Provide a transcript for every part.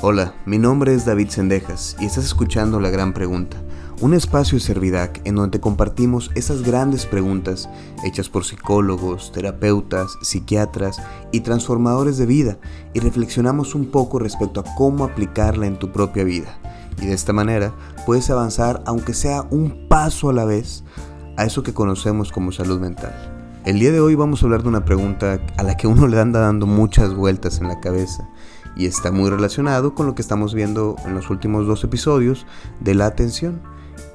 Hola, mi nombre es David Sendejas y estás escuchando La Gran Pregunta, un espacio de Servidac en donde compartimos esas grandes preguntas hechas por psicólogos, terapeutas, psiquiatras y transformadores de vida y reflexionamos un poco respecto a cómo aplicarla en tu propia vida. Y de esta manera puedes avanzar aunque sea un paso a la vez a eso que conocemos como salud mental. El día de hoy vamos a hablar de una pregunta a la que uno le anda dando muchas vueltas en la cabeza y está muy relacionado con lo que estamos viendo en los últimos dos episodios de la atención.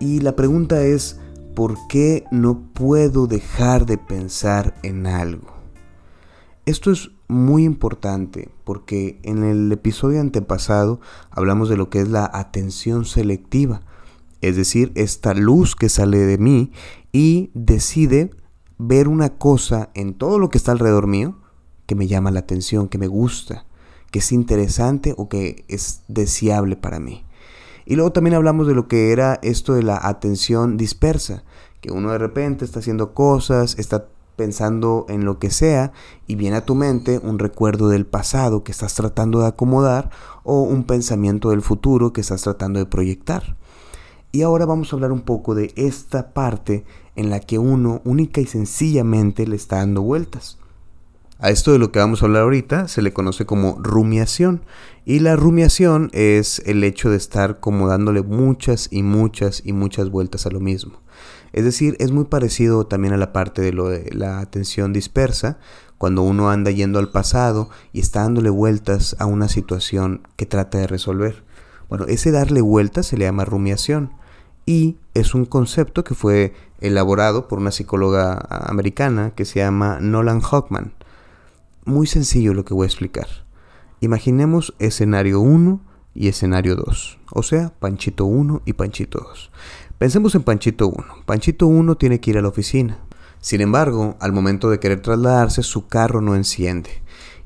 Y la pregunta es, ¿por qué no puedo dejar de pensar en algo? Esto es muy importante porque en el episodio antepasado hablamos de lo que es la atención selectiva, es decir, esta luz que sale de mí y decide ver una cosa en todo lo que está alrededor mío que me llama la atención, que me gusta es interesante o que es deseable para mí. Y luego también hablamos de lo que era esto de la atención dispersa, que uno de repente está haciendo cosas, está pensando en lo que sea y viene a tu mente un recuerdo del pasado que estás tratando de acomodar o un pensamiento del futuro que estás tratando de proyectar. Y ahora vamos a hablar un poco de esta parte en la que uno única y sencillamente le está dando vueltas. A esto de lo que vamos a hablar ahorita se le conoce como rumiación. Y la rumiación es el hecho de estar como dándole muchas y muchas y muchas vueltas a lo mismo. Es decir, es muy parecido también a la parte de lo de la atención dispersa, cuando uno anda yendo al pasado y está dándole vueltas a una situación que trata de resolver. Bueno, ese darle vueltas se le llama rumiación y es un concepto que fue elaborado por una psicóloga americana que se llama Nolan Hockman muy sencillo lo que voy a explicar. Imaginemos escenario 1 y escenario 2, o sea, Panchito 1 y Panchito 2. Pensemos en Panchito 1. Panchito 1 tiene que ir a la oficina. Sin embargo, al momento de querer trasladarse, su carro no enciende.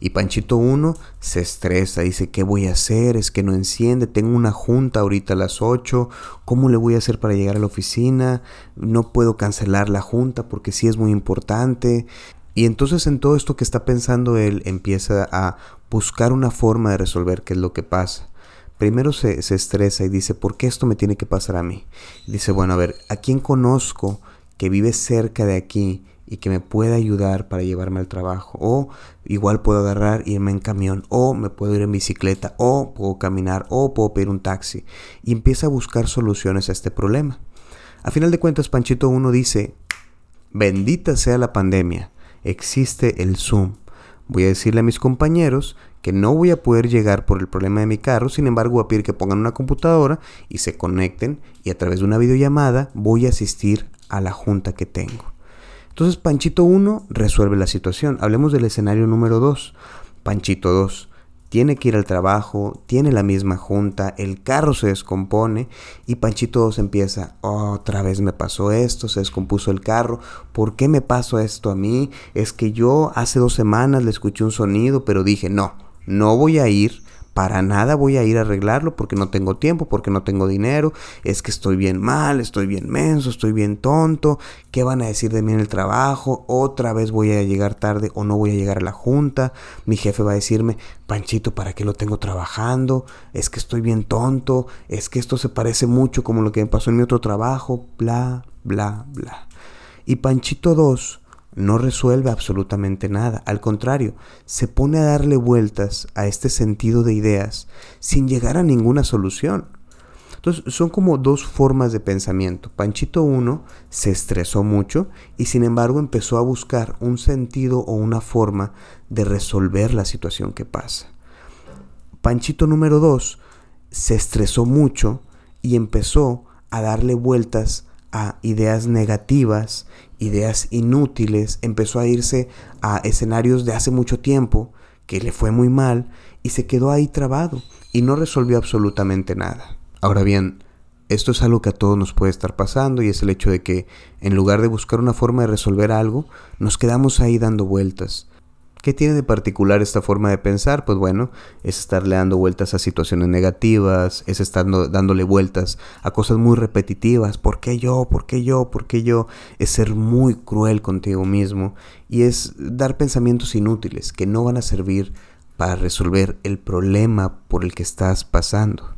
Y Panchito 1 se estresa, dice, ¿qué voy a hacer? Es que no enciende, tengo una junta ahorita a las 8, ¿cómo le voy a hacer para llegar a la oficina? No puedo cancelar la junta porque sí es muy importante. Y entonces en todo esto que está pensando él empieza a buscar una forma de resolver qué es lo que pasa. Primero se, estresa y dice, ¿por qué esto me tiene que pasar a mí? dice, bueno, a ver, ¿a quién conozco que vive cerca de aquí y que me pueda ayudar para llevarme al trabajo? O igual puedo agarrar, irme en camión, o me puedo ir en bicicleta, o puedo caminar, o puedo pedir un taxi. Y empieza a buscar soluciones a este problema. A final de cuentas, Panchito 1 dice, bendita sea la pandemia existe el Zoom. Voy a decirle a mis compañeros que no voy a poder llegar por el problema de mi carro, sin embargo voy a pedir que pongan una computadora y se conecten y a través de una videollamada voy a asistir a la junta que tengo. Entonces Panchito 1 resuelve la situación. Hablemos del escenario número 2. Panchito 2 tiene que ir al trabajo, tiene la misma junta, el carro se descompone y Panchito se empieza, otra vez me pasó esto, se descompuso el carro, ¿por qué me pasó esto a mí? Es que yo hace dos semanas le escuché un sonido, pero dije, no, no voy a ir para nada voy a ir a arreglarlo porque no tengo tiempo, porque no tengo dinero, es que estoy bien mal, estoy bien menso, estoy bien tonto, ¿qué van a decir de mí en el trabajo? Otra vez voy a llegar tarde o no voy a llegar a la junta, mi jefe va a decirme, Panchito, ¿para qué lo tengo trabajando? Es que estoy bien tonto, es que esto se parece mucho como lo que me pasó en mi otro trabajo, bla, bla, bla. Y Panchito 2 no resuelve absolutamente nada. Al contrario, se pone a darle vueltas a este sentido de ideas sin llegar a ninguna solución. Entonces son como dos formas de pensamiento. Panchito 1 se estresó mucho y sin embargo empezó a buscar un sentido o una forma de resolver la situación que pasa. Panchito número 2 se estresó mucho y empezó a darle vueltas a ideas negativas, ideas inútiles, empezó a irse a escenarios de hace mucho tiempo que le fue muy mal y se quedó ahí trabado y no resolvió absolutamente nada. Ahora bien, esto es algo que a todos nos puede estar pasando y es el hecho de que en lugar de buscar una forma de resolver algo, nos quedamos ahí dando vueltas, ¿Qué tiene de particular esta forma de pensar? Pues bueno, es estarle dando vueltas a situaciones negativas, es estar dándole vueltas a cosas muy repetitivas. ¿Por qué yo? ¿Por qué yo? ¿Por qué yo? Es ser muy cruel contigo mismo y es dar pensamientos inútiles que no van a servir para resolver el problema por el que estás pasando.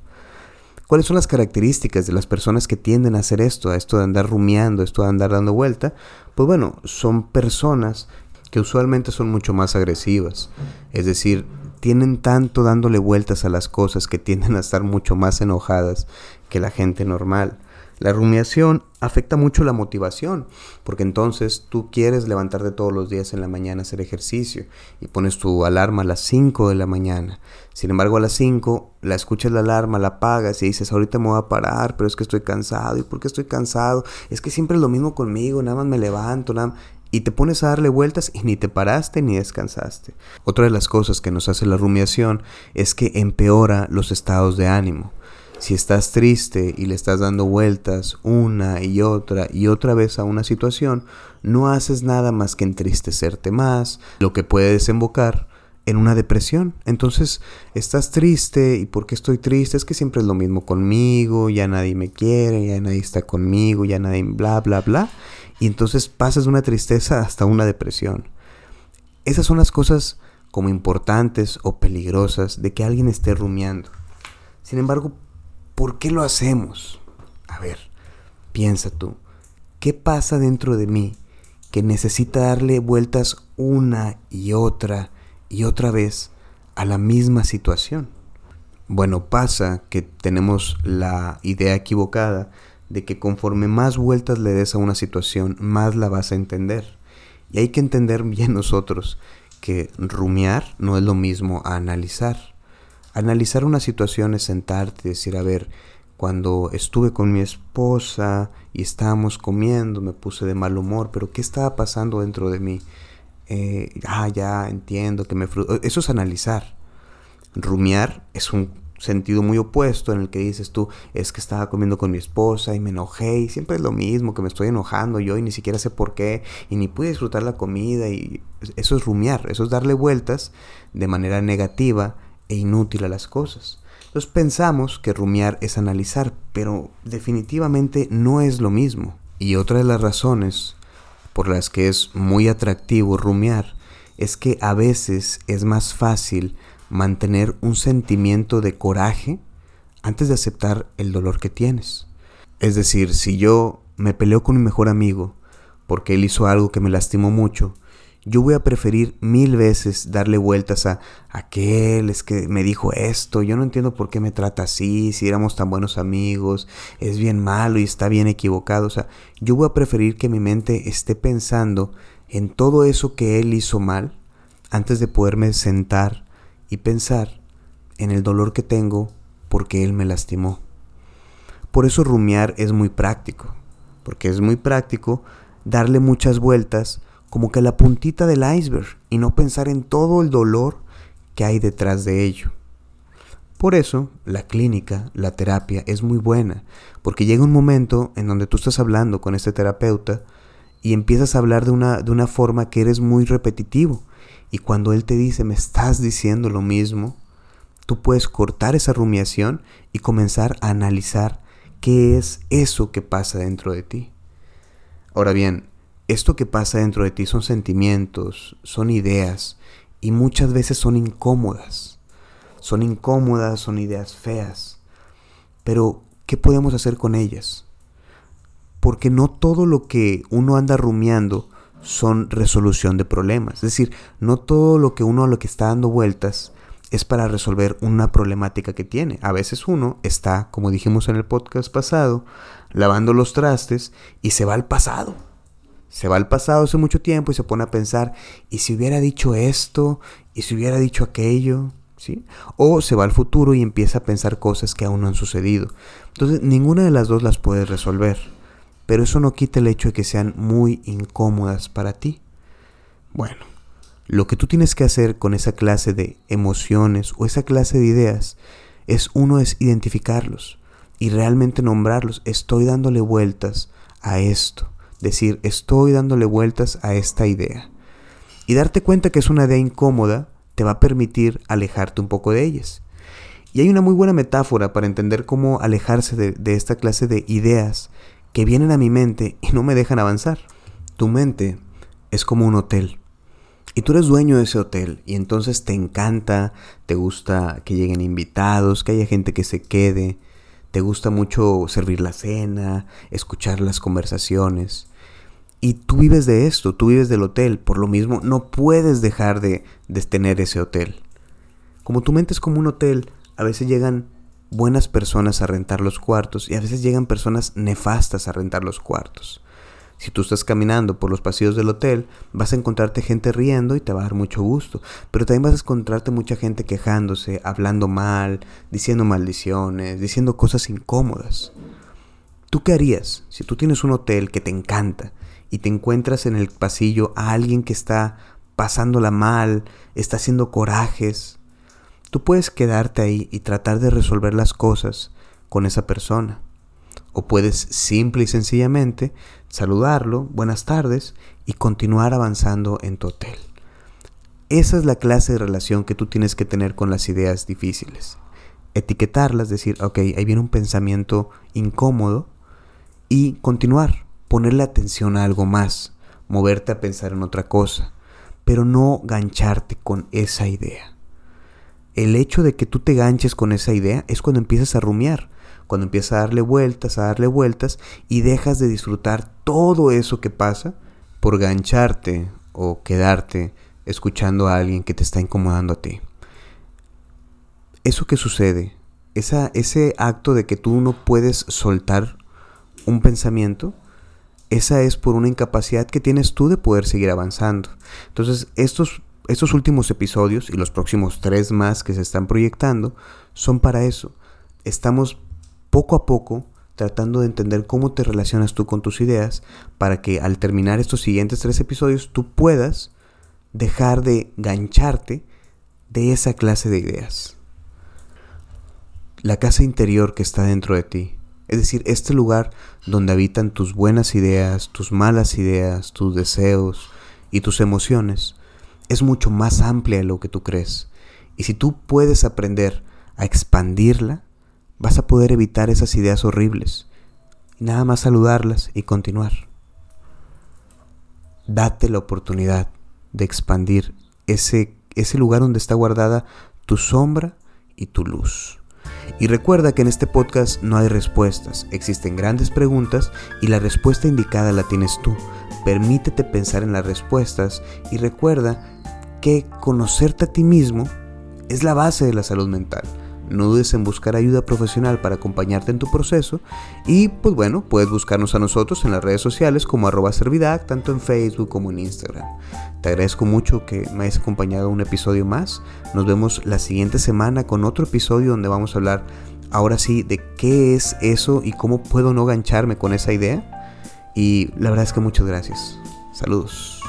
¿Cuáles son las características de las personas que tienden a hacer esto, a esto de andar rumiando, esto de andar dando vuelta? Pues bueno, son personas que usualmente son mucho más agresivas. Es decir, tienen tanto dándole vueltas a las cosas que tienden a estar mucho más enojadas que la gente normal. La rumiación afecta mucho la motivación, porque entonces tú quieres levantarte todos los días en la mañana a hacer ejercicio y pones tu alarma a las 5 de la mañana. Sin embargo, a las 5 la escuchas la alarma, la apagas y dices, ahorita me voy a parar, pero es que estoy cansado. ¿Y por qué estoy cansado? Es que siempre es lo mismo conmigo, nada más me levanto, nada y te pones a darle vueltas y ni te paraste ni descansaste. Otra de las cosas que nos hace la rumiación es que empeora los estados de ánimo. Si estás triste y le estás dando vueltas una y otra y otra vez a una situación, no haces nada más que entristecerte más, lo que puede desembocar en una depresión. Entonces, estás triste y ¿por qué estoy triste? Es que siempre es lo mismo conmigo, ya nadie me quiere, ya nadie está conmigo, ya nadie bla bla bla. Y entonces pasas de una tristeza hasta una depresión. Esas son las cosas como importantes o peligrosas de que alguien esté rumiando. Sin embargo, ¿Por qué lo hacemos? A ver, piensa tú, ¿qué pasa dentro de mí que necesita darle vueltas una y otra y otra vez a la misma situación? Bueno, pasa que tenemos la idea equivocada de que conforme más vueltas le des a una situación, más la vas a entender. Y hay que entender bien nosotros que rumiar no es lo mismo a analizar. Analizar una situación es sentarte y decir, a ver, cuando estuve con mi esposa y estábamos comiendo, me puse de mal humor, pero ¿qué estaba pasando dentro de mí? Eh, ah, ya entiendo que me... Eso es analizar. Rumiar es un sentido muy opuesto en el que dices tú, es que estaba comiendo con mi esposa y me enojé y siempre es lo mismo, que me estoy enojando yo y ni siquiera sé por qué y ni pude disfrutar la comida y eso es rumiar, eso es darle vueltas de manera negativa e inútil a las cosas. Entonces pensamos que rumiar es analizar, pero definitivamente no es lo mismo. Y otra de las razones por las que es muy atractivo rumiar es que a veces es más fácil mantener un sentimiento de coraje antes de aceptar el dolor que tienes. Es decir, si yo me peleo con mi mejor amigo porque él hizo algo que me lastimó mucho, yo voy a preferir mil veces darle vueltas a aquel, es que me dijo esto, yo no entiendo por qué me trata así, si éramos tan buenos amigos, es bien malo y está bien equivocado. O sea, yo voy a preferir que mi mente esté pensando en todo eso que él hizo mal antes de poderme sentar y pensar en el dolor que tengo porque él me lastimó. Por eso rumiar es muy práctico, porque es muy práctico darle muchas vueltas como que la puntita del iceberg y no pensar en todo el dolor que hay detrás de ello. Por eso, la clínica, la terapia es muy buena, porque llega un momento en donde tú estás hablando con este terapeuta y empiezas a hablar de una, de una forma que eres muy repetitivo. Y cuando él te dice, me estás diciendo lo mismo, tú puedes cortar esa rumiación y comenzar a analizar qué es eso que pasa dentro de ti. Ahora bien, esto que pasa dentro de ti son sentimientos, son ideas y muchas veces son incómodas. Son incómodas, son ideas feas. Pero, ¿qué podemos hacer con ellas? Porque no todo lo que uno anda rumiando son resolución de problemas. Es decir, no todo lo que uno a lo que está dando vueltas es para resolver una problemática que tiene. A veces uno está, como dijimos en el podcast pasado, lavando los trastes y se va al pasado se va al pasado hace mucho tiempo y se pone a pensar, ¿y si hubiera dicho esto? ¿Y si hubiera dicho aquello? ¿Sí? O se va al futuro y empieza a pensar cosas que aún no han sucedido. Entonces, ninguna de las dos las puedes resolver. Pero eso no quita el hecho de que sean muy incómodas para ti. Bueno, lo que tú tienes que hacer con esa clase de emociones o esa clase de ideas es uno es identificarlos y realmente nombrarlos. Estoy dándole vueltas a esto decir, estoy dándole vueltas a esta idea. Y darte cuenta que es una idea incómoda te va a permitir alejarte un poco de ellas. Y hay una muy buena metáfora para entender cómo alejarse de, esta clase de ideas que vienen a mi mente y no me dejan avanzar. Tu mente es como un hotel. Y tú eres dueño de ese hotel y entonces te encanta, te gusta que lleguen invitados, que haya gente que se quede, te gusta mucho servir la cena, escuchar las conversaciones. Y tú vives de esto, tú vives del hotel, por lo mismo no puedes dejar de, de tener ese hotel. Como tu mente es como un hotel, a veces llegan buenas personas a rentar los cuartos y a veces llegan personas nefastas a rentar los cuartos. Si tú estás caminando por los pasillos del hotel, vas a encontrarte gente riendo y te va a dar mucho gusto. Pero también vas a encontrarte mucha gente quejándose, hablando mal, diciendo maldiciones, diciendo cosas incómodas. ¿Tú qué harías si tú tienes un hotel que te encanta y te encuentras en el pasillo a alguien que está pasándola mal, está haciendo corajes? Tú puedes quedarte ahí y tratar de resolver las cosas con esa persona. O puedes simple y sencillamente saludarlo, buenas tardes, y continuar avanzando en tu hotel. Esa es la clase de relación que tú tienes que tener con las ideas difíciles. Etiquetarlas, decir, ok, ahí viene un pensamiento incómodo, y continuar, ponerle atención a algo más, moverte a pensar en otra cosa, pero no gancharte con esa idea. El hecho de que tú te ganches con esa idea es cuando empiezas a rumiar, cuando empiezas a darle vueltas, a darle vueltas y dejas de disfrutar todo eso que pasa por gancharte o quedarte escuchando a alguien que te está incomodando a ti. Eso que sucede, esa, ese acto de que tú no puedes soltar un pensamiento, esa es por una incapacidad que tienes tú de poder seguir avanzando. Entonces, estos, estos últimos episodios y los próximos tres más que se están proyectando son para eso. Estamos poco a poco tratando de entender cómo te relacionas tú con tus ideas para que al terminar estos siguientes tres episodios tú puedas dejar de gancharte de esa clase de ideas. La casa interior que está dentro de ti, es decir, este lugar donde habitan tus buenas ideas, tus malas ideas, tus deseos y tus emociones, es mucho más amplia de lo que tú crees. Y si tú puedes aprender a expandirla, vas a poder evitar esas ideas horribles y nada más saludarlas y continuar. Date la oportunidad de expandir ese, ese lugar donde está guardada tu sombra y tu luz. Y recuerda que en este podcast no hay respuestas, existen grandes preguntas y la respuesta indicada la tienes tú. Permítete pensar en las respuestas y recuerda que conocerte a ti mismo es la base de la salud mental. No dudes en buscar ayuda profesional para acompañarte en tu proceso y pues bueno, puedes buscarnos a nosotros en las redes sociales como arroba servidac, tanto en Facebook como en Instagram. Te agradezco mucho que me hayas acompañado un episodio más. Nos vemos la siguiente semana con otro episodio donde vamos a hablar ahora sí de qué es eso y cómo puedo no gancharme con esa idea. Y la verdad es que muchas gracias. Saludos.